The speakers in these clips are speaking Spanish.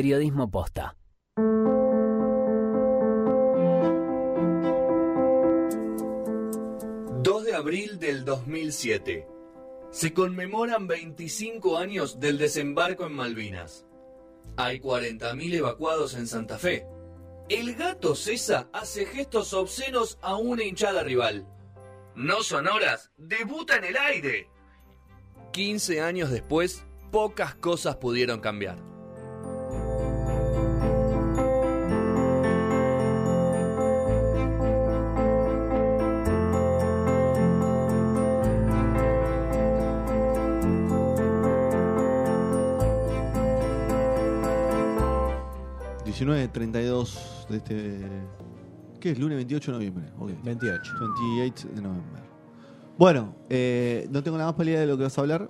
Periodismo posta. de abril del 2007. Se conmemoran 25 años del desembarco en Malvinas. Hay 40.000 evacuados en Santa Fe. El gato César hace gestos obscenos a una hinchada rival. No sonoras, debuta en el aire. 15 años después, pocas cosas pudieron cambiar. 32 de este. ¿Qué es? Lunes 28 de noviembre. 28. 28 de noviembre. Bueno, eh, no tengo nada más para idea de lo que vas a hablar.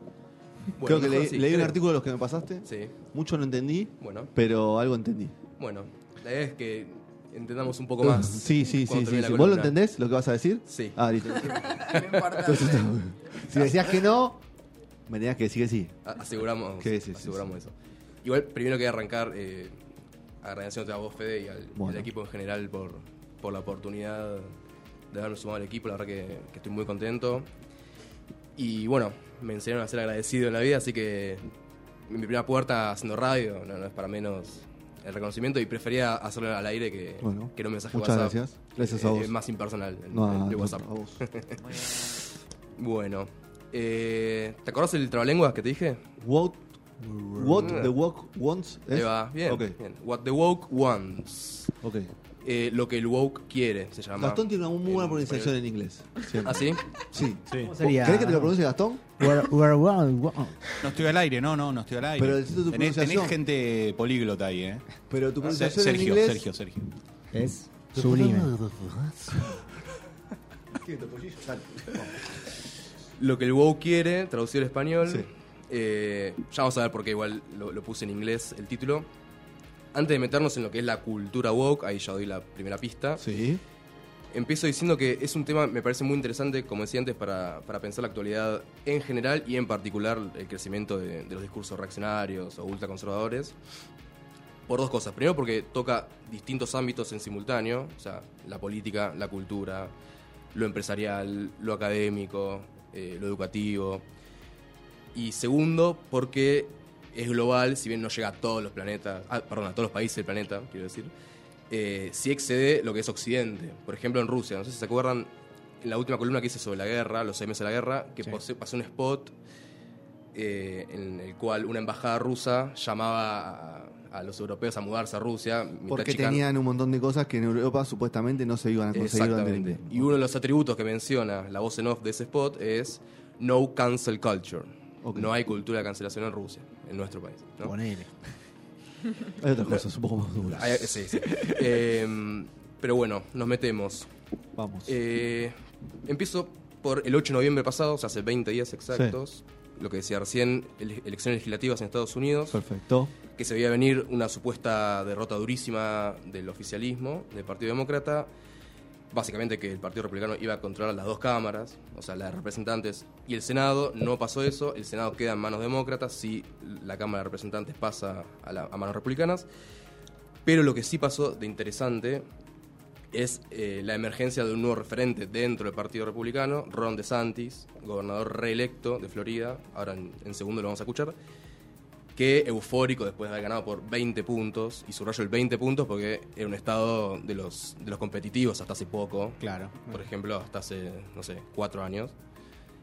creo que leí, un artículo de los que me pasaste. Sí. Mucho no entendí, bueno. pero algo entendí. Bueno, la idea es que entendamos un poco más. Sí, sí, sí. sí, ¿Vos lo entendés lo que vas a decir? Sí. Ah, listo. si decías que no, me tenías que decir que sí. aseguramos, aseguramos eso. Igual, primero que arrancar. Eh, agradeciendo a vos, Fede, y al, equipo en general por, por, la oportunidad de haberme sumado al equipo. La verdad que, estoy muy contento. Y bueno, me enseñaron a ser agradecido en la vida, así que mi primera puerta haciendo radio no, es para menos el reconocimiento y prefería hacerlo al aire que, que no un mensaje muchas WhatsApp. gracias. Gracias a vos. más impersonal, el, WhatsApp. bueno, eh, ¿te acordás del trabalenguas que te dije? What What the Woke Wants es. va, bien, bien. What the Woke Wants. Ok. Eh, lo que el woke quiere, se llama. Gastón tiene una muy buena pronunciación en inglés. ¿Ah, sí? Sí. ¿Cómo sería? ¿Querés que te lo pronuncie Gastón? no estoy al aire, no, no, no estoy al aire. Pero tu tenés, tenés gente políglota ahí, ¿eh? Pero tu pronunciación Sergio, en inglés... Sergio, Sergio. Es sublime. lo que el woke quiere, traducido al español... Sí eh, ya vamos a ver por qué igual lo, puse en inglés el título. Antes de meternos en lo que es la cultura woke, ahí ya doy la primera pista. Sí. Empiezo diciendo que es un tema, me parece muy interesante, como decía antes, para, pensar la actualidad en general y en particular el crecimiento de, los discursos reaccionarios o ultraconservadores. Por dos cosas. Primero, porque toca distintos ámbitos en simultáneo, o sea, la política, la cultura, lo empresarial, lo académico, eh, lo educativo. Y segundo, porque es global, si bien no llega a todos los planetas, ah, perdón, a todos los países del planeta, quiero decir, eh, sí excede lo que es Occidente. Por ejemplo, en Rusia, no sé si se acuerdan, en la última columna que hice sobre la guerra, los seis meses de la guerra, que pasó un spot eh, en el cual una embajada rusa llamaba a, los europeos a mudarse a Rusia. Porque tenían un montón de cosas que en Europa supuestamente no se iban a conseguir. Exactamente. Y uno de los atributos que menciona la voz en off de ese spot es no cancel culture. No hay cultura de cancelación en Rusia, en nuestro país. ¿no? Ponele. hay otras cosas un poco más duras. sí, sí. Em, pero bueno, nos metemos. Vamos. Eh, empiezo por el 8 de noviembre pasado, o sea, hace 20 días exactos. Lo que decía recién, elecciones legislativas en Estados Unidos. Perfecto. Que se veía venir una supuesta derrota durísima del oficialismo, del Partido Demócrata básicamente que el Partido Republicano iba a controlar las dos cámaras, o sea, las de representantes y el Senado. No pasó eso, el Senado queda en manos demócratas, si la Cámara de Representantes pasa a, manos republicanas. Pero lo que sí pasó de interesante es eh, la emergencia de un nuevo referente dentro del Partido Republicano, Ron DeSantis, gobernador reelecto de Florida, ahora en segundo lo vamos a escuchar, que eufórico después de haber ganado por 20 puntos, y subrayo el 20 puntos porque era un estado de los, de los competitivos hasta hace poco. Claro. Por ejemplo, hasta hace, no sé, cuatro años.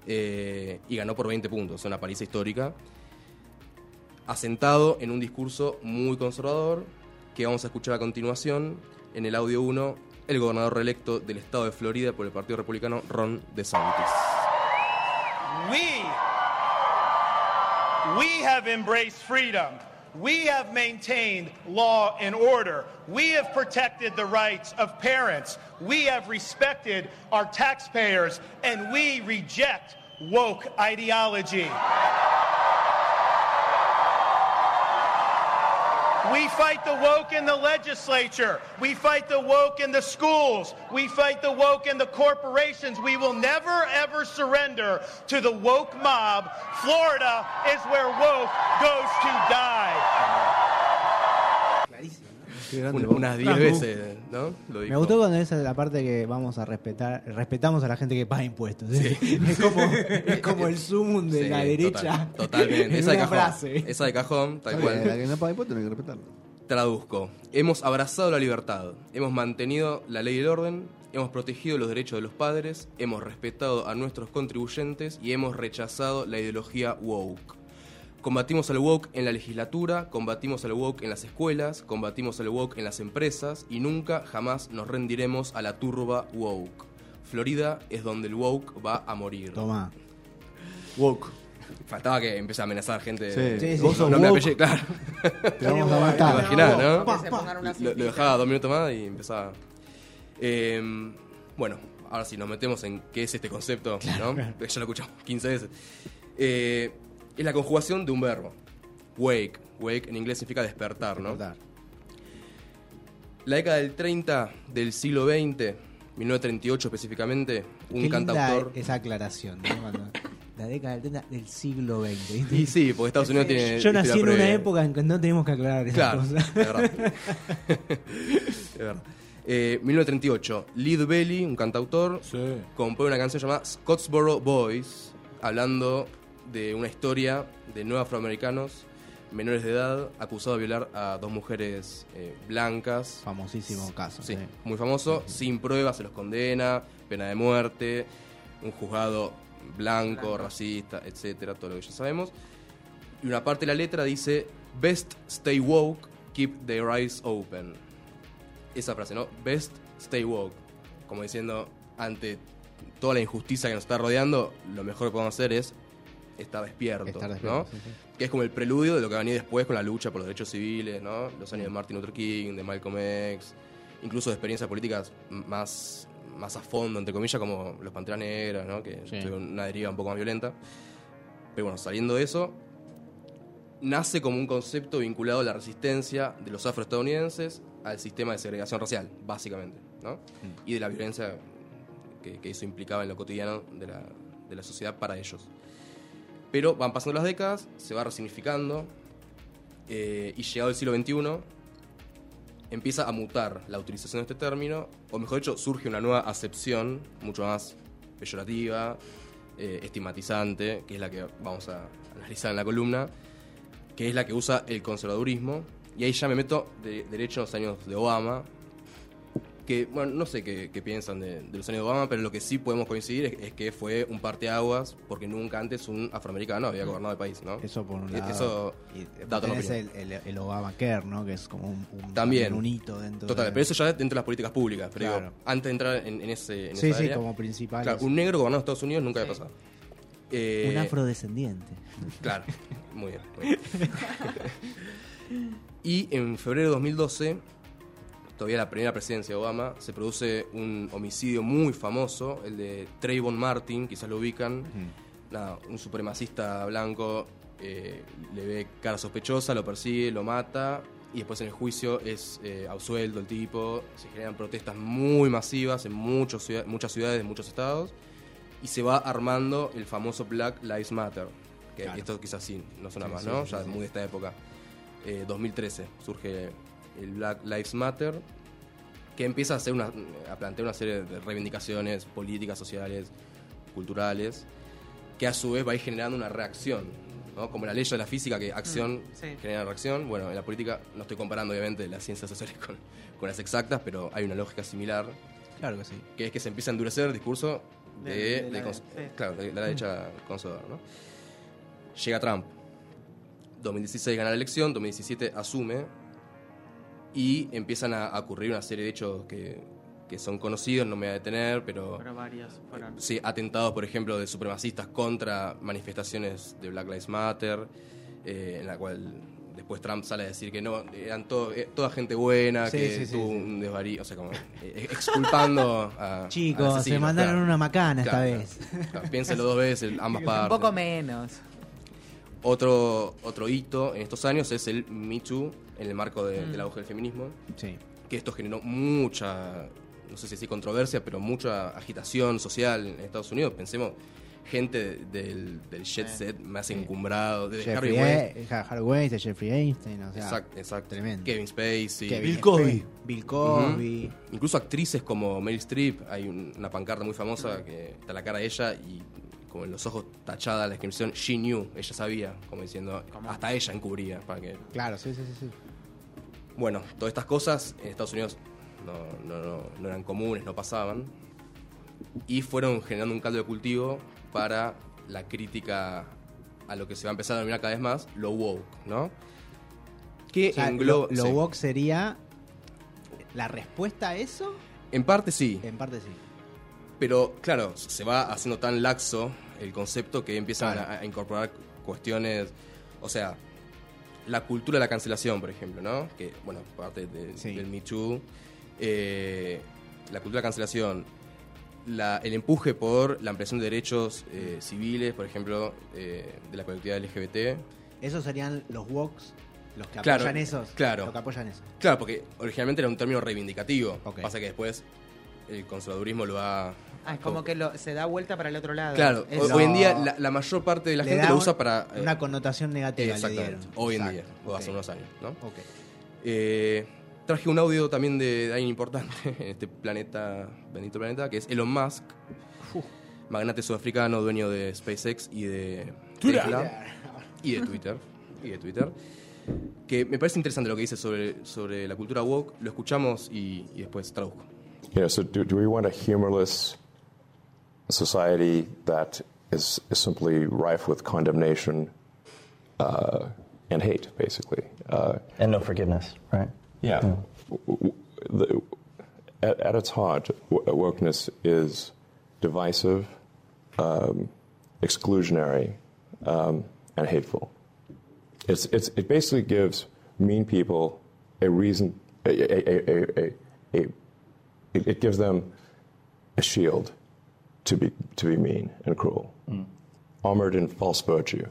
Eh, y ganó por 20 puntos, una paliza histórica. Asentado en un discurso muy conservador, que vamos a escuchar a continuación en el audio 1, el gobernador reelecto del estado de Florida por el Partido Republicano, Ron DeSantis. We have embraced freedom. We have maintained law and order. We have protected the rights of parents. We have respected our taxpayers. And we reject woke ideology. We fight the woke in the legislature. We fight the woke in the schools. We fight the woke in the corporations. We will never, ever surrender to the woke mob. Florida is where woke goes to die. Unas 10 veces, ¿no? Me gustó cuando esa es la parte que vamos a respetar, respetamos a la gente que paga impuestos. es, como, es como el zoom de la derecha. totalmente. Esa de cajón. Esa de cajón, tal cual. La que no paga impuestos hay que respetarlo. Traduzco. Hemos abrazado la libertad, hemos mantenido la ley y el orden, hemos protegido los derechos de los padres, hemos respetado a nuestros contribuyentes y hemos rechazado la ideología woke. Combatimos al woke en la legislatura, combatimos al woke en las escuelas, combatimos al woke en las empresas y nunca jamás nos rendiremos a la turba woke. Florida es donde el woke va a morir. Toma. Woke. Faltaba que empiece a amenazar gente. Sí, sí, Vos sos woke. claro. Te vamos a matar. ¿no? Lo, dejaba dos minutos más y empezaba. Em, bueno, ahora sí, nos metemos en qué es este concepto, ¿no? Ya lo escuchamos 15 veces. Eh, es la conjugación de un verbo. Wake. Wake en inglés significa despertar, ¿no? Despertar. La década del 30 del siglo XX, 1938 específicamente, un Qué cantautor. esa aclaración, ¿no? la década del 30 del siglo XX. Y sí, porque Estados Unidos tiene. Yo nací en una época en que no tenemos que aclarar esas claro, cosas. Es verdad. es verdad. Eh, 1938, Lead Belly, un cantautor, sí. compone una canción llamada Scottsboro Boys, hablando de una historia de nueve afroamericanos menores de edad acusados de violar a dos mujeres eh, blancas. Famosísimo caso. Sí, muy famoso. Sin pruebas se los condena, pena de muerte, un juzgado blanco, racista, etcétera, todo lo que ya sabemos. Y una parte de la letra dice: Best stay woke, keep their eyes open. Esa frase, ¿no? Best stay woke. Como diciendo, ante toda la injusticia que nos está rodeando, lo mejor que podemos hacer es está despierto, ¿no? Que es como el preludio de lo que va a venir después con la lucha por los derechos civiles, ¿no? Los años de Martin Luther King, de Malcolm X, incluso de experiencias políticas más, más a fondo, entre comillas, como los Panteras Negras, ¿no? Que es una deriva un poco más violenta. Pero bueno, saliendo de eso, nace como un concepto vinculado a la resistencia de los afroestadounidenses al sistema de segregación racial, básicamente, ¿no? Mm. Y de la violencia que, que, eso implicaba en lo cotidiano de la, de la sociedad para ellos. Pero van pasando las décadas, se va resignificando eh, y llegado el siglo XXI empieza a mutar la utilización de este término, o mejor dicho, surge una nueva acepción mucho más peyorativa, eh, estigmatizante, que es la que vamos a analizar en la columna, que es la que usa el conservadurismo. Y ahí ya me meto de derecho en los años de Obama, que, bueno, no sé qué, piensan de, los años de Obama, pero lo que sí podemos coincidir es, que fue un parteaguas porque nunca antes un afroamericano había gobernado el país, ¿no? Eso por un e, lado. Eso es el, el, el, Obamacare, ¿no? Que es como un, un, También, un hito dentro Total, pero eso ya dentro de las políticas públicas. Pero digo, antes de entrar en, ese en Sí, esa sí, área, como principal. Claro, un negro gobernado en Estados Unidos nunca había pasado. Eh, un afrodescendiente. Claro, muy bien. Muy bien. y en febrero de 2012 todavía la primera presidencia de Obama, se produce un homicidio muy famoso, el de Trayvon Martin, quizás lo ubican, Nada, un supremacista blanco eh, le ve cara sospechosa, lo persigue, lo mata y después en el juicio es eh, absuelto el tipo, se generan protestas muy masivas en muchos, muchas ciudades, en muchos estados y se va armando el famoso Black Lives Matter, que esto quizás sí, no suena más, ¿no? ya muy de esta época. 2013 eh, surge el Black Lives Matter, que empieza a, hacer una, a plantear una serie de reivindicaciones políticas, sociales, culturales, que a su vez va a ir generando una reacción. ¿no? Como la ley de la física, que acción mm, genera reacción. Bueno, en la política no estoy comparando obviamente las ciencias sociales con, con, las exactas, pero hay una lógica similar. Claro que sí. Que es que se empieza a endurecer el discurso de, la, claro, de la derecha conservadora. ¿no? Llega Trump. 2016 gana la elección, 2017 asume y empiezan a, ocurrir una serie de hechos que, que, son conocidos, no me voy a detener, pero... Pero varias fueron. Sí, atentados, por ejemplo, de supremacistas contra manifestaciones de Black Lives Matter, eh, en la cual después Trump sale a decir que no, eran todo, eh, toda gente buena, que tuvo un desvarío, o sea, como eh, exculpando a. Chicos, se mandaron una macana esta vez. piénselo dos veces, ambas partes. Un poco menos. Otro, otro hito en estos años es el Me Too, en el marco de, del mm. auge del feminismo. Sí. Que esto generó mucha, no sé si así controversia, pero mucha agitación social en Estados Unidos. Pensemos gente del, del jet set más sí. encumbrado, de Harvey Jeffrey, Weinstein. E- Harvey Weinstein, Jeffrey Einstein, o sea, Exacto, exacto. tremendo. Kevin Spacey. Kevin Bill Cosby. Bill Cosby. Incluso actrices como Meryl Streep, hay un- una pancarta muy famosa que está la cara de ella y como en los ojos tachada la descripción She knew, ella sabía, como diciendo, hasta ella encubría. Para que... Claro, sí, sí, sí. sí. Bueno, todas estas cosas en Estados Unidos no, no- no- eran comunes, no pasaban. Y fueron generando un caldo de cultivo para la crítica a lo que se va a empezar a denominar cada vez más, lo woke, ¿no? Que O sea, engloba... lo, lo sí. woke sería la respuesta a eso, En parte sí, en parte sí. Pero claro, se va haciendo tan laxo el concepto que empiezan Claro. a, a incorporar cuestiones, o sea, la cultura de la cancelación, por ejemplo, ¿no? Que, bueno, parte de- Sí. del Me Too, eh, la cultura de la cancelación, la- el empuje por la ampliación de derechos eh, civiles, por ejemplo, eh, de la colectividad LGBT. Esos serían los wokes, los que Claro, apoyan esos. claro. Los que apoyan eso. Claro, porque originalmente era un término reivindicativo. Ok. Pasa que después el conservadurismo lo ha... Ah, es como que lo- se da vuelta para el otro lado. Claro, Es- hoy, en día la, la mayor parte de la Le gente lo un- usa para... eh, Una connotación negativa Exactamente, dieron. hoy en Exacto, día, o hace unos años, ¿no? Ok. Eh, traje un audio también de, de alguien importante en este planeta, bendito planeta, que es Elon Musk, magnate sudafricano, dueño de SpaceX y de Tesla, y de Twitter, y de Twitter, que me parece interesante lo que dice sobre, sobre la cultura woke, lo escuchamos y, y después traduzco. You know, so do, do we want a humorless society that is, is simply rife with condemnation uh, and hate, basically? Uh, And no forgiveness, right? yeah. W- w- The, at, at its heart, w- wokeness is divisive, um, exclusionary, um, and hateful. It's, it's, it basically gives mean people a reason, a, a, a, a, a, a it, it gives them a shield to be, to be mean and cruel, armored in false virtue.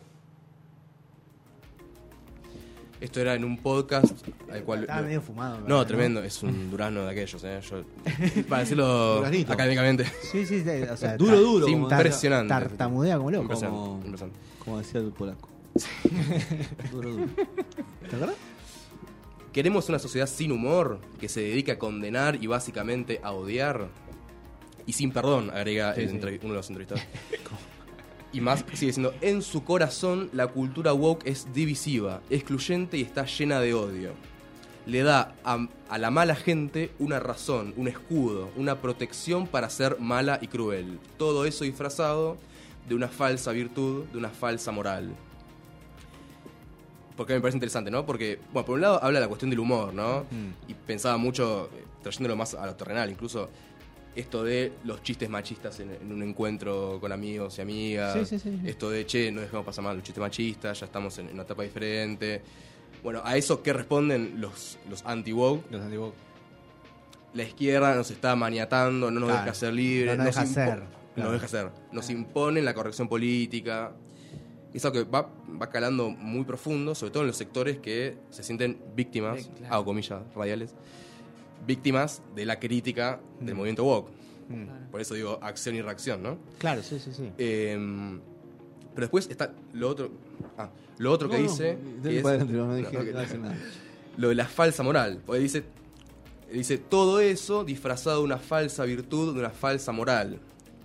Esto era en un podcast al cual... Estaba medio fumado. No, ¿verdad? tremendo, es un durazno de aquellos, ¿eh? Yo- para decirlo Duraznito. académicamente. Sí, sí, sí. O sea, Duro, duro. Como- impresionante. Tartamudea como loco. Impresionante, Como- impresionante. Como decía el polaco. Duro, duro. ¿Te acuerdas? ¿Queremos una sociedad sin humor que se dedique a condenar y básicamente a odiar? Y sin perdón, agrega el uno de los entrevistados. y más sigue diciendo, en su corazón la cultura woke es divisiva, excluyente y está llena de odio. Le da a, a la mala gente una razón, un escudo, una protección para ser mala y cruel. Todo eso disfrazado de una falsa virtud, de una falsa moral. Porque me parece interesante, ¿no? Porque, bueno, por un lado habla de la cuestión del humor, ¿no? Y pensaba mucho, eh, trayéndolo más a lo terrenal, incluso esto de los chistes machistas en, en un encuentro con amigos y amigas. Sí, sí, sí. Esto de, che, no dejemos pasar mal los chistes machistas, ya estamos en, en una etapa diferente. Bueno, a eso, ¿qué responden los, los anti-woke? Los antiguos. La izquierda nos está maniatando, no nos Claro. deja ser libres. No nos deja ser, claro. nos deja ser. Nos imponen la corrección política. Es algo que va, va calando muy profundo, sobre todo en los sectores que se sienten víctimas, Sí, claro. hago comillas radiales, víctimas de la crítica Mm. del movimiento woke. Por eso digo acción y reacción, ¿no? Claro, sí, sí, sí. Eh, pero después está lo otro. Ah, lo otro que No, dice. que es- adentro, no dije- nada. Lo de la falsa moral. Porque dice. Dice todo eso disfrazado de una falsa virtud, de una falsa moral.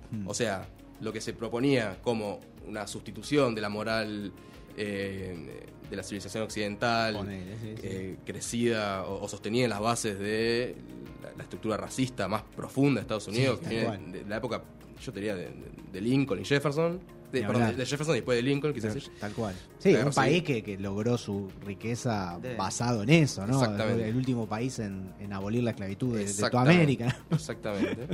Hmm. O sea, lo que se proponía como una sustitución de la moral eh, de la civilización occidental, Ponele, sí, sí. eh, crecida o, o sostenida en las bases de la, la estructura racista más profunda de Estados Unidos, que tal viene de, la época, yo te diría, de, de- Lincoln y Jefferson. De, perdón, de Jefferson y después de Lincoln, quizás. Pero, Tal cual. Sí, Claro, un sí. país que, que logró su riqueza De- basado en eso, ¿no? Exactamente. El último país en, en abolir la esclavitud de, de toda. América. Exactamente.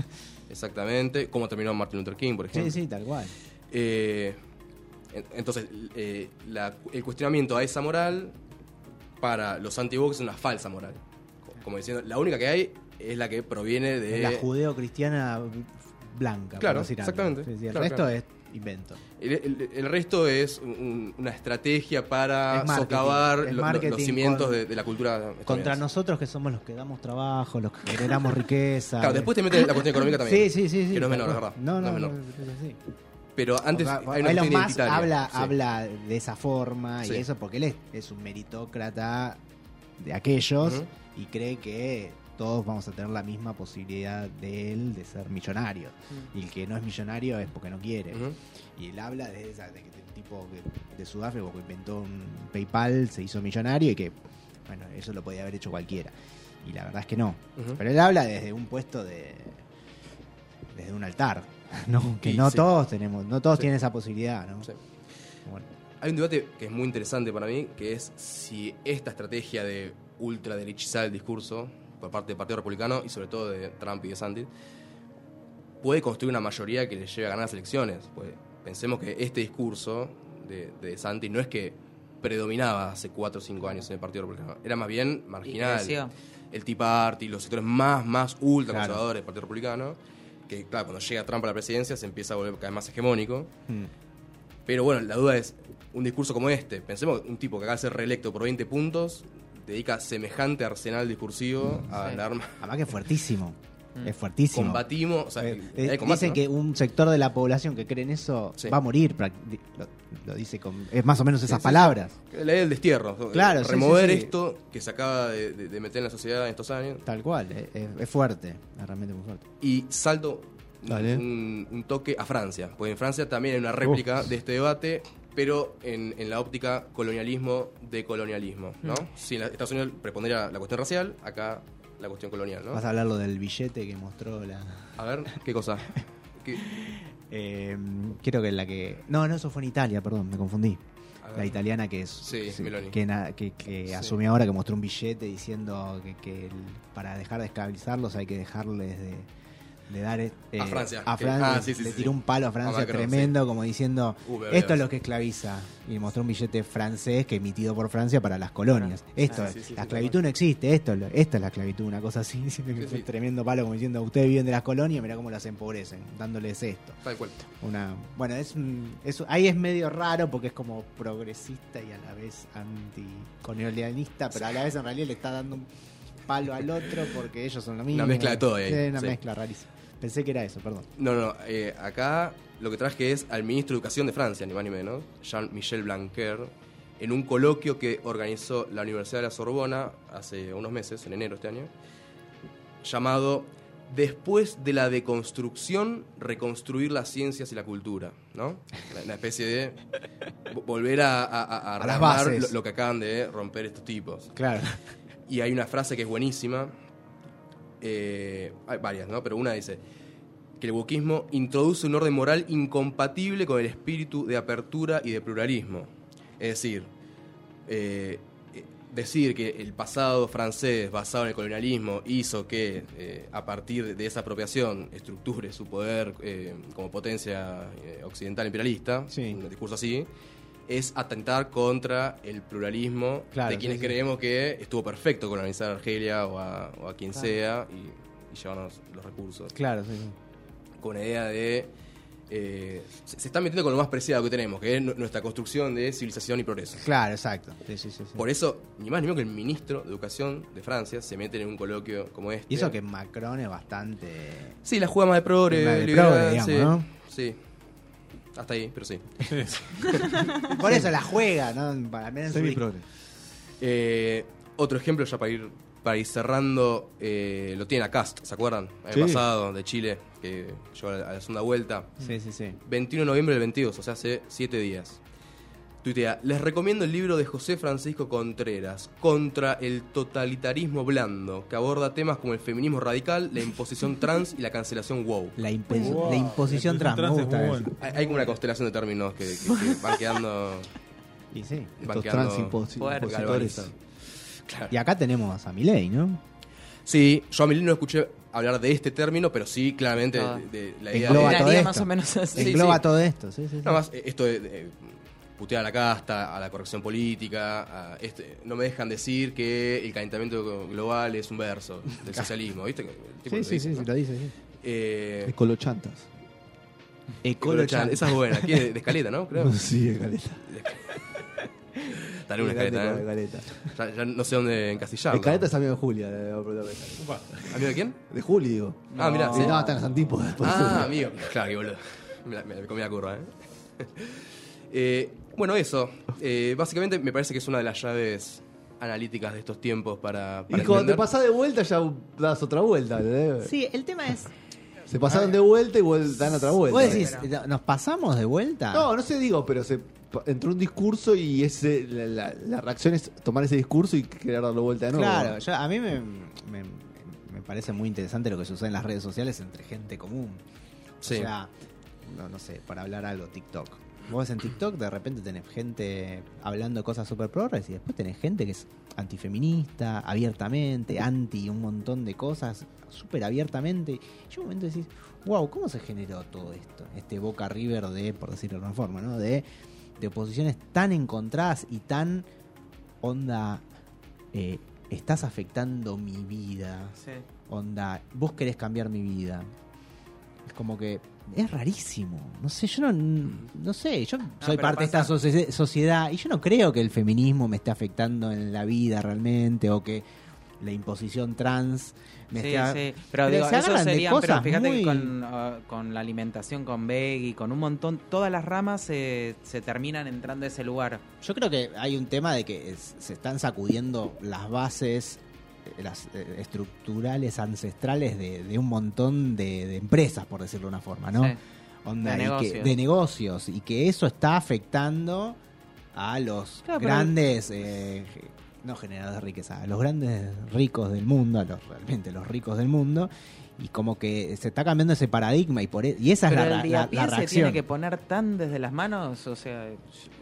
Exactamente. Como terminó Martin Luther King, por ejemplo. Sí, sí, tal cual. Eh, entonces, eh, la- el cuestionamiento a esa moral para los anti es una falsa moral. Co- Como diciendo, la única que hay es la que proviene de. La judeo-cristiana blanca. Claro, por exactamente. Sí, sí, el Claro, resto claro. es invento. El, el- el resto es un- una estrategia para Es socavar es lo- los cimientos con- de, de la cultura. Contra nosotros que somos los que damos trabajo, los que generamos riqueza. Claro, después te mete la cuestión económica también. Sí, sí, sí. sí Que no es menor, verdad. No, no, No es no, menor. así. Pero antes hay una Elon Musk habla, Sí. habla de esa forma Sí. y eso porque él es, es un meritócrata de aquellos y cree que todos vamos a tener la misma posibilidad de él de ser millonario. Y el que no es millonario es porque no quiere. Y él habla de, esa, de el tipo que- de Sudáfrica que inventó un PayPal, se hizo millonario y que, bueno, eso lo podía haber hecho cualquiera. Y la verdad es que no. Pero él habla desde un puesto de. desde un altar. ¿no? Que Y no sí. todos tenemos, no todos Sí. tienen esa posibilidad, ¿no? Sí. Bueno, Hay un debate que es muy interesante para mí, que es si esta estrategia de ultraderechizar el discurso por parte del Partido Republicano y sobre todo de Trump y de Santis puede construir una mayoría que le lleve a ganar las elecciones. Pues pensemos que este discurso de, de Santis no es que predominaba hace 4 o 5 años en el Partido Republicano, era más bien marginal. El Tea Party, los sectores más, más ultra Claro. conservadores del Partido Republicano, que claro, cuando llega Trump a la presidencia se empieza a volver cada vez más hegemónico. mm, Pero bueno, la duda es, un discurso como este, pensemos un tipo que acaba de ser reelecto por 20 puntos, dedica semejante arsenal discursivo a Sí. la arma. además que es fuertísimo. Mm. Es fuertísimo. Combatimos, o sea, Eh, eh, combate, dice ¿no? que un sector de la población que cree en eso Sí. va a morir. Lo, lo dice con. Es más o menos esas sí, sí. palabras. La ley del destierro. Claro, Remover esto que se acaba de, de- de meter en la sociedad en estos años. Tal cual. Es, es- fuerte. Es realmente muy fuerte. Y salto un, un toque a Francia. Porque en Francia también hay una réplica de este debate, pero en, en la óptica colonialismo de colonialismo. ¿no? Mm. Si en la- Estados Unidos prepondera la cuestión racial, acá la cuestión colonial. ¿no? Vas a hablar lo del billete que mostró la. A ver, ¿qué cosa? ¿Qué? Eh, creo que la que. No, no, eso fue en Italia, perdón, me confundí. La italiana que es. Sí. Que, que, que Sí. ahora que mostró un billete diciendo que, que el- para dejar de esclavizarlos hay que dejarles de, de dar. eh, A Francia. A Que- Francia. ah, sí, sí, le tiró un palo a Francia Macron, tremendo, como diciendo: Uh, Esto es lo que esclaviza. Y mostró un billete francés que emitido por Francia para las colonias. Esto, Ah, la esclavitud no existe, esto, esta es la esclavitud, una cosa así. Sí, sí. Tremendo palo, como diciendo: Ustedes viven de las colonias, mirá cómo las empobrecen, dándoles esto. Tal cual. Una, bueno, es, un- es ahí es medio raro porque es como progresista y a la vez anticolonialista, pero a la vez en realidad le está dando un palo al otro porque ellos son lo mismo. mezcla de todo ahí, Sí, una mezcla rarísima. Pensé que era eso, perdón. No, no, eh, acá lo que traje es al ministro de Educación de Francia, ni más ni menos, Jean-Michel Blanquer, en un coloquio que organizó la Universidad de la Sorbona hace unos meses, en enero de este año, llamado Después de la deconstrucción, reconstruir las ciencias y la cultura, ¿no? Una especie de vo- volver a, a, a- a A las rearmar bases. lo, lo que acaban de romper estos tipos. Claro. Y hay una frase que es buenísima. Eh, hay varias, ¿no? Pero una dice que el wokismo introduce un orden moral incompatible con el espíritu de apertura y de pluralismo. Es decir, eh, decir que el pasado francés basado en el colonialismo hizo que eh, a partir de esa apropiación estructure su poder eh, como potencia eh, occidental imperialista, Sí. un discurso así, es atentar contra el pluralismo Claro, de quienes sí, sí. creemos que estuvo perfecto colonizar Argelia o a, o a quien Claro. sea y, y llevarnos los recursos. Claro, sí, sí. Con la idea de... eh, se, se está metiendo con lo más preciado que tenemos, que es nu- nuestra construcción de civilización y progreso. Claro, exacto. Por eso, ni más ni menos que el ministro de Educación de Francia se mete en un coloquio como este. Y eso que Macron es bastante. Sí, la juega más de progre, liberal, digamos. ¿no? Sí. Hasta ahí, pero sí. Por eso la juega, ¿no? Para progre. Eh, otro ejemplo, ya para ir, para ir cerrando, eh, lo tiene a Cast, ¿se acuerdan? El Sí. pasado, de Chile, que llegó a la, a la segunda vuelta. Sí, sí, sí. 21 de noviembre del 22, o sea, hace 7 días. Tuitea, les recomiendo el libro de José Francisco Contreras, Contra el totalitarismo blando, que aborda temas como el feminismo radical, la imposición trans y la cancelación wow. La, impo- Wow, la imposición la trans, me imposición gusta trans es bueno. Hay, hay como una constelación de términos que, que- que van quedando... Y sí. van Estos quedando trans impos- impositores. Claro. Y acá tenemos a Milei, ¿no? Sí, yo a Milei no escuché hablar de este término, pero sí, claramente, Ah. de, de la idea Engloba de... todo esto. más o menos así. Sí, Engloba sí. todo esto, sí, sí. sí. Nada más, eh, esto de, de putear a la casta, a la corrección política, a este, no me dejan decir que el calentamiento global es un verso del socialismo, ¿viste? El tipo Sí, sí, dice, sí, ¿no? lo dice, sí. Eh, Escolochantas. Ecolochan, esa es buena, aquí de, de escaleta, ¿no? Creo. Sí, de caleta. Dale una escaleta, ¿eh? caleta. Ya, ya no sé dónde encasillarlo. De caleta es amigo de Julia. De, ¿Amigo de quién? de Juli, digo. Ah, mirá, Sí, sí. no, están las antípodas. Ah, amigo. Claro, que boludo. me, la- me comí la curva, ¿eh? Eh, bueno, eso. Eh, básicamente me parece que es una de las llaves analíticas de estos tiempos para, Y para cuando te pasás de vuelta ya das otra vuelta. ¿entendés? Sí, el tema es. Se pasaron de vuelta y vuel- dan otra vuelta. Vos decís, ¿nos pasamos de vuelta? No, no sé, digo, pero se entró un discurso y ese la, la- la reacción es tomar ese discurso y querer darle vuelta de nuevo. Claro, yo- a mí me, me, me parece muy interesante lo que sucede en las redes sociales entre gente común. Sí. O sea, no, no sé, para hablar algo, TikTok. Vos en TikTok de repente tenés gente hablando de cosas súper progres y después tenés gente que es antifeminista, abiertamente, anti un montón de cosas, súper abiertamente. Y yo un momento decís, wow, ¿cómo se generó todo esto? Este Boca River de, por decirlo de alguna forma, ¿no? De, de posiciones tan encontradas y tan onda, eh, estás afectando mi vida. Sí. Onda, vos querés cambiar mi vida. Es como que es rarísimo. No sé, yo no, no sé, yo soy pero parte de esta sociedad y yo no creo que el feminismo me esté afectando en la vida realmente o que la imposición trans me Sí, esté... sí, pero, digo, se eso agarran de serían, pero cosas fíjate muy- que con, ah, con la alimentación, con veggie, con un montón, todas las ramas se, se terminan entrando a ese lugar. Yo creo que hay un tema de que es- se están sacudiendo las bases eh, las eh, estructurales ancestrales de, de un montón de, de empresas, por decirlo de una forma, ¿no? Sí. Onda, De y que- negocios. de negocios y que eso está afectando a los Claro, pero- grandes eh, no generadores de riqueza a los grandes ricos del mundo a los realmente los ricos del mundo y como que se está cambiando ese paradigma y por e- y esa Pero es la, el la- pie la se reacción tiene que poner tan desde las manos, o sea,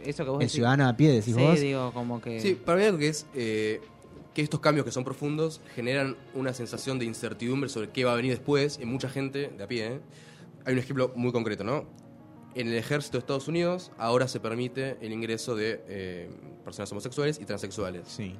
eso que vos el decís. ciudadano a pie decís sí, vos digo, como que... Sí, para mí algo que es eh, que estos cambios que son profundos generan una sensación de incertidumbre sobre qué va a venir después en mucha gente de a pie. ¿eh? Hay un ejemplo muy concreto, ¿no? En el ejército de Estados Unidos ahora se permite el ingreso de eh, personas homosexuales y transexuales. sí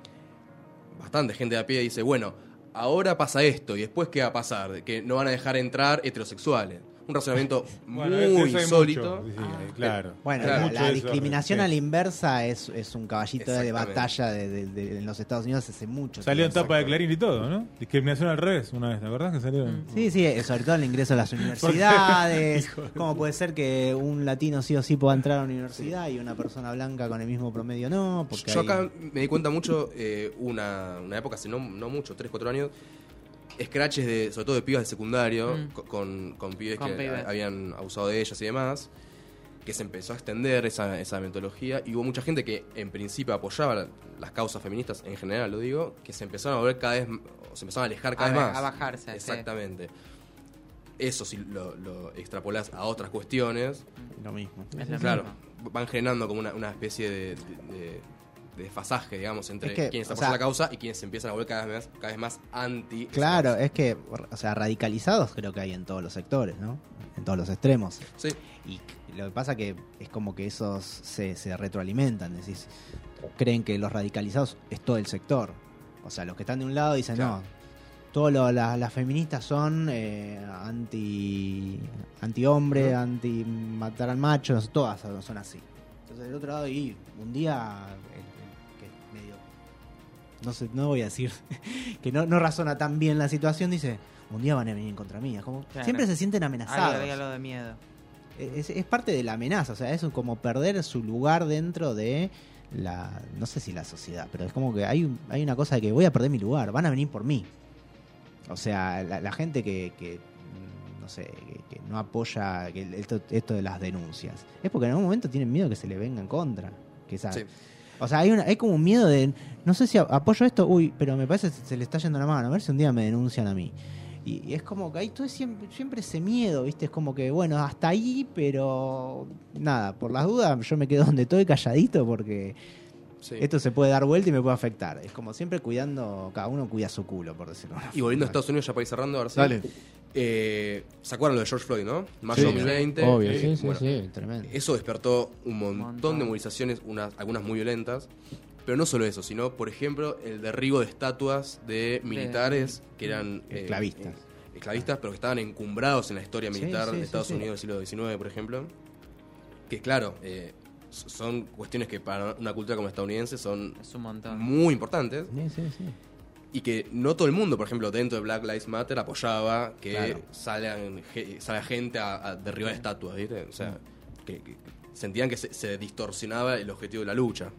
Bastante gente de a pie dice, bueno, ahora pasa esto y después qué va a pasar, que no van a dejar entrar heterosexuales. Un razonamiento Bueno, muy eso insólito. mucho, sí, claro. Bueno, Claro. la, eso, discriminación sí. a la inversa es, es un caballito de batalla de, de- de- en los Estados Unidos hace mucho Salió en tapa de Clarín y todo, ¿no? Discriminación al revés, una vez, ¿te acordás que salió? Sí, sí, eh, sobre todo el ingreso a las universidades. ¿Cómo puede ser que un latino sí o sí pueda entrar a la universidad y una persona blanca con el mismo promedio no? Porque Yo hay- acá me di cuenta mucho, eh, una, una época, hace no, no mucho, 3, 4 años, scratches de, sobre todo de pibas de secundario, Mm. co- con, con pibes Con que pibes. habían abusado de ellas y demás, que se empezó a extender esa, esa metodología y hubo mucha gente que en principio apoyaba la- las causas feministas, en general lo digo, que se empezaron a volver cada vez, se empezaron a alejar cada A vez más. a bajarse, sí. Exactamente. Eso si lo, lo extrapolás a otras cuestiones, Lo mismo. Es lo claro, mismo. van generando como una, una especie de, de- de- de desfasaje, digamos, entre Es que, quienes apoyan sea- la causa y quienes se empiezan a volver cada vez más, cada vez más anti. Claro, es que, o sea, radicalizados creo que hay en todos los sectores, ¿no? En todos los extremos. Sí, Y lo que pasa que es como que esos se, se retroalimentan, decís, creen que los radicalizados es todo el sector. O sea, los que están de un lado dicen, Claro. no, todas las feministas son eh, anti anti hombre, anti matar al macho, todas son así. Entonces del otro lado, y un día, no sé, no voy a decir, que no, no razona tan bien la situación, dice, un día van a venir en contra mía. Como, Claro. Siempre se sienten amenazados. Algo, algo de miedo. Es, es parte de la amenaza, o sea, es como perder su lugar dentro de la, no sé si la sociedad, pero es como que hay, hay una cosa de que voy a perder mi lugar, van a venir por mí. O sea, la, la gente que, que, mm, no sé, que, que no apoya que esto, esto de las denuncias, es porque en algún momento tienen miedo que se le venga en contra. Que esa- Sí. O sea, hay, una, hay como un miedo de, no sé si a- apoyo esto, uy, pero me parece que se le está yendo la mano, a ver si un día me denuncian a mí. Y, y es como que hay todo siempre, siempre ese miedo, ¿viste? Es como que, bueno, hasta ahí, pero nada, por las dudas yo me quedo donde estoy calladito porque sí. esto se puede dar vuelta y me puede afectar. Es como siempre cuidando, cada uno cuida su culo, por decirlo. Y volviendo a. Estados Unidos, ya para ir cerrando, ahora sí. Dale. Eh, ¿Se acuerdan lo de George Floyd, no? Mayo Sí. 2020. Obvio, Eh, sí, sí, bueno, sí, tremendo. Eso despertó un montón, Montón. de movilizaciones, unas, algunas muy violentas. Pero no solo eso, sino, por ejemplo, el derribo de estatuas de militares que eran... eh, Esclavistas. eh, esclavistas, pero que estaban encumbrados en la historia militar sí, de Estados sí. Unidos del siglo XIX, por ejemplo. Que claro, eh, son cuestiones que para una cultura como estadounidense son Es un montón. muy importantes. Sí, sí, sí. Y que no todo el mundo, por ejemplo, dentro de Black Lives Matter apoyaba que Claro. salgan, salga gente a, a derribar estatuas, ¿viste? O sea, que, que sentían que se, se distorsionaba el objetivo de la lucha.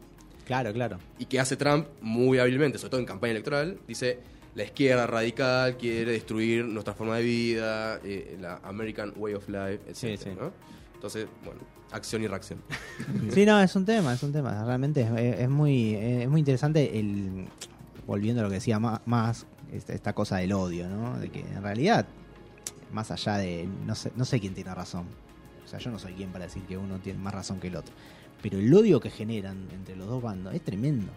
Claro, claro. Y que hace Trump muy hábilmente, sobre todo en campaña electoral, dice la izquierda radical quiere destruir nuestra forma de vida, eh, la American Way of Life, etc. Sí, sí. ¿no? Entonces, bueno, acción y reacción. Sí, no, es un tema, es un tema. Realmente es muy, es muy interesante el volviendo a lo que decía más, esta, esta cosa del odio, ¿no? De que en realidad, más allá de, no sé, no sé quién tiene razón. O sea, yo no soy quien para decir que uno tiene más razón que el otro. Pero el odio que generan entre los dos bandos es tremendo.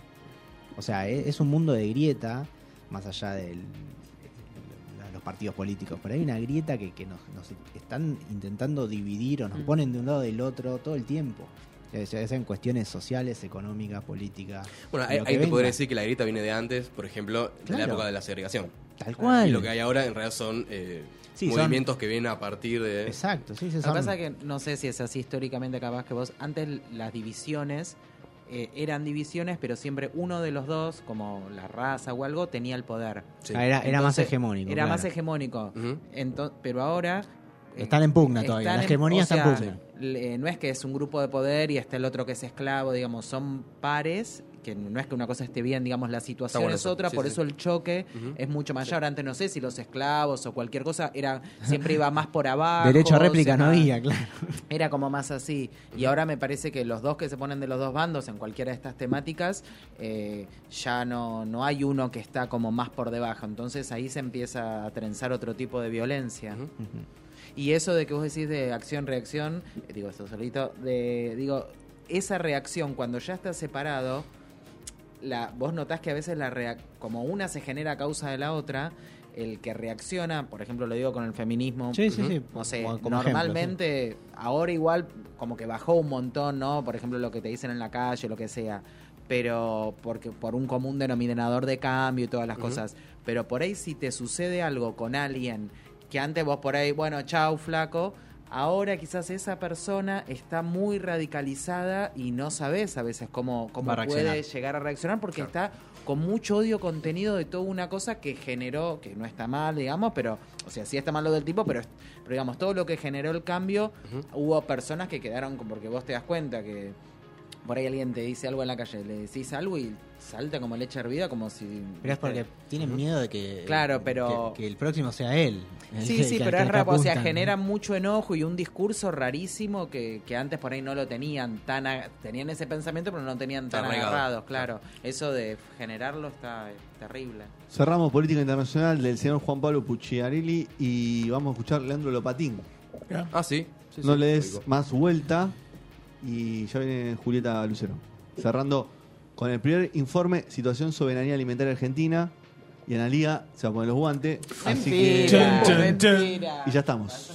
O sea, es, es un mundo de grieta, más allá del- de los partidos políticos. Pero hay una grieta que, que nos, nos están intentando dividir o nos Mm. ponen de un lado del otro todo el tiempo. Ya sea en cuestiones sociales, económicas, políticas. Bueno, ahí, te podría decir que la grieta viene de antes, por ejemplo, de Claro. la época de la segregación. Tal cual. Y lo que hay ahora en realidad son eh, Sí, son- movimientos que vienen a partir de... Exacto, sí, sí, Lo que pasa es que no sé si es así históricamente capaz que vos, antes las divisiones eh, eran divisiones, pero siempre uno de los dos, como la raza o algo, tenía el poder. Sí. Ah, era, era más Entonces, hegemónico. Era claro. más hegemónico. Ujú. Ento- pero ahora... Están en pugna todavía, la hegemonía o está en pugna. le- no es que es un grupo de poder y está el otro que es esclavo, digamos, son pares, que no es que una cosa esté bien, digamos, la situación bueno es eso, otra, sí, por sí. eso el choque es mucho mayor. Antes no sé si los esclavos o cualquier cosa era siempre iba más por abajo. Derecho a réplica no había, claro. era como más así. Y ahora me parece que los dos que se ponen de los dos bandos en cualquiera de estas temáticas, eh, ya no, no hay uno que está como más por debajo. Entonces ahí se empieza a trenzar otro tipo de violencia. Ujú. Y eso de que vos decís de acción-reacción, eh, digo esto solito, de, digo, esa reacción cuando ya está separado, la, vos notás que a veces la reac- como una se genera a causa de la otra, el que reacciona, por ejemplo lo digo con el feminismo, Sí, sí, sí. no sé, Como- normalmente ahora igual como que bajó un montón, ¿no? Por ejemplo, lo que te dicen en la calle, lo que sea. Pero porque por un común denominador de cambio y todas las cosas. Pero por ahí si te sucede algo con alguien que antes vos por ahí, bueno, chau, flaco, ahora quizás esa persona está muy radicalizada y no sabes a veces cómo, cómo puede llegar a reaccionar porque está con mucho odio contenido de toda una cosa que generó, que no está mal, digamos, pero, o sea, sí está mal lo del tipo, pero, pero digamos, todo lo que generó el cambio, hubo personas que quedaron, porque vos te das cuenta que por ahí alguien te dice algo en la calle, le decís algo y salta como leche hervida, como si... Pero es porque tienen miedo de que, Claro, pero- que, que el próximo sea él. Sí, que- sí, que- pero que es raro, o sea, genera mucho enojo y un discurso rarísimo que, que antes por ahí no lo tenían tan... a- tenían ese pensamiento, pero no tenían tan arraigado. agarrados, claro. Eso de generarlo está terrible. Cerramos política internacional del señor Juan Pablo Pucciarelli y vamos a escuchar Leandro Lopatín. Ah, sí. sí, no sí, le des más vuelta y ya viene Julieta Lucero. Cerrando con el primer informe Situación Soberanía Alimentaria Argentina y Analía se va a poner los guantes. Así que mentira. y ya estamos.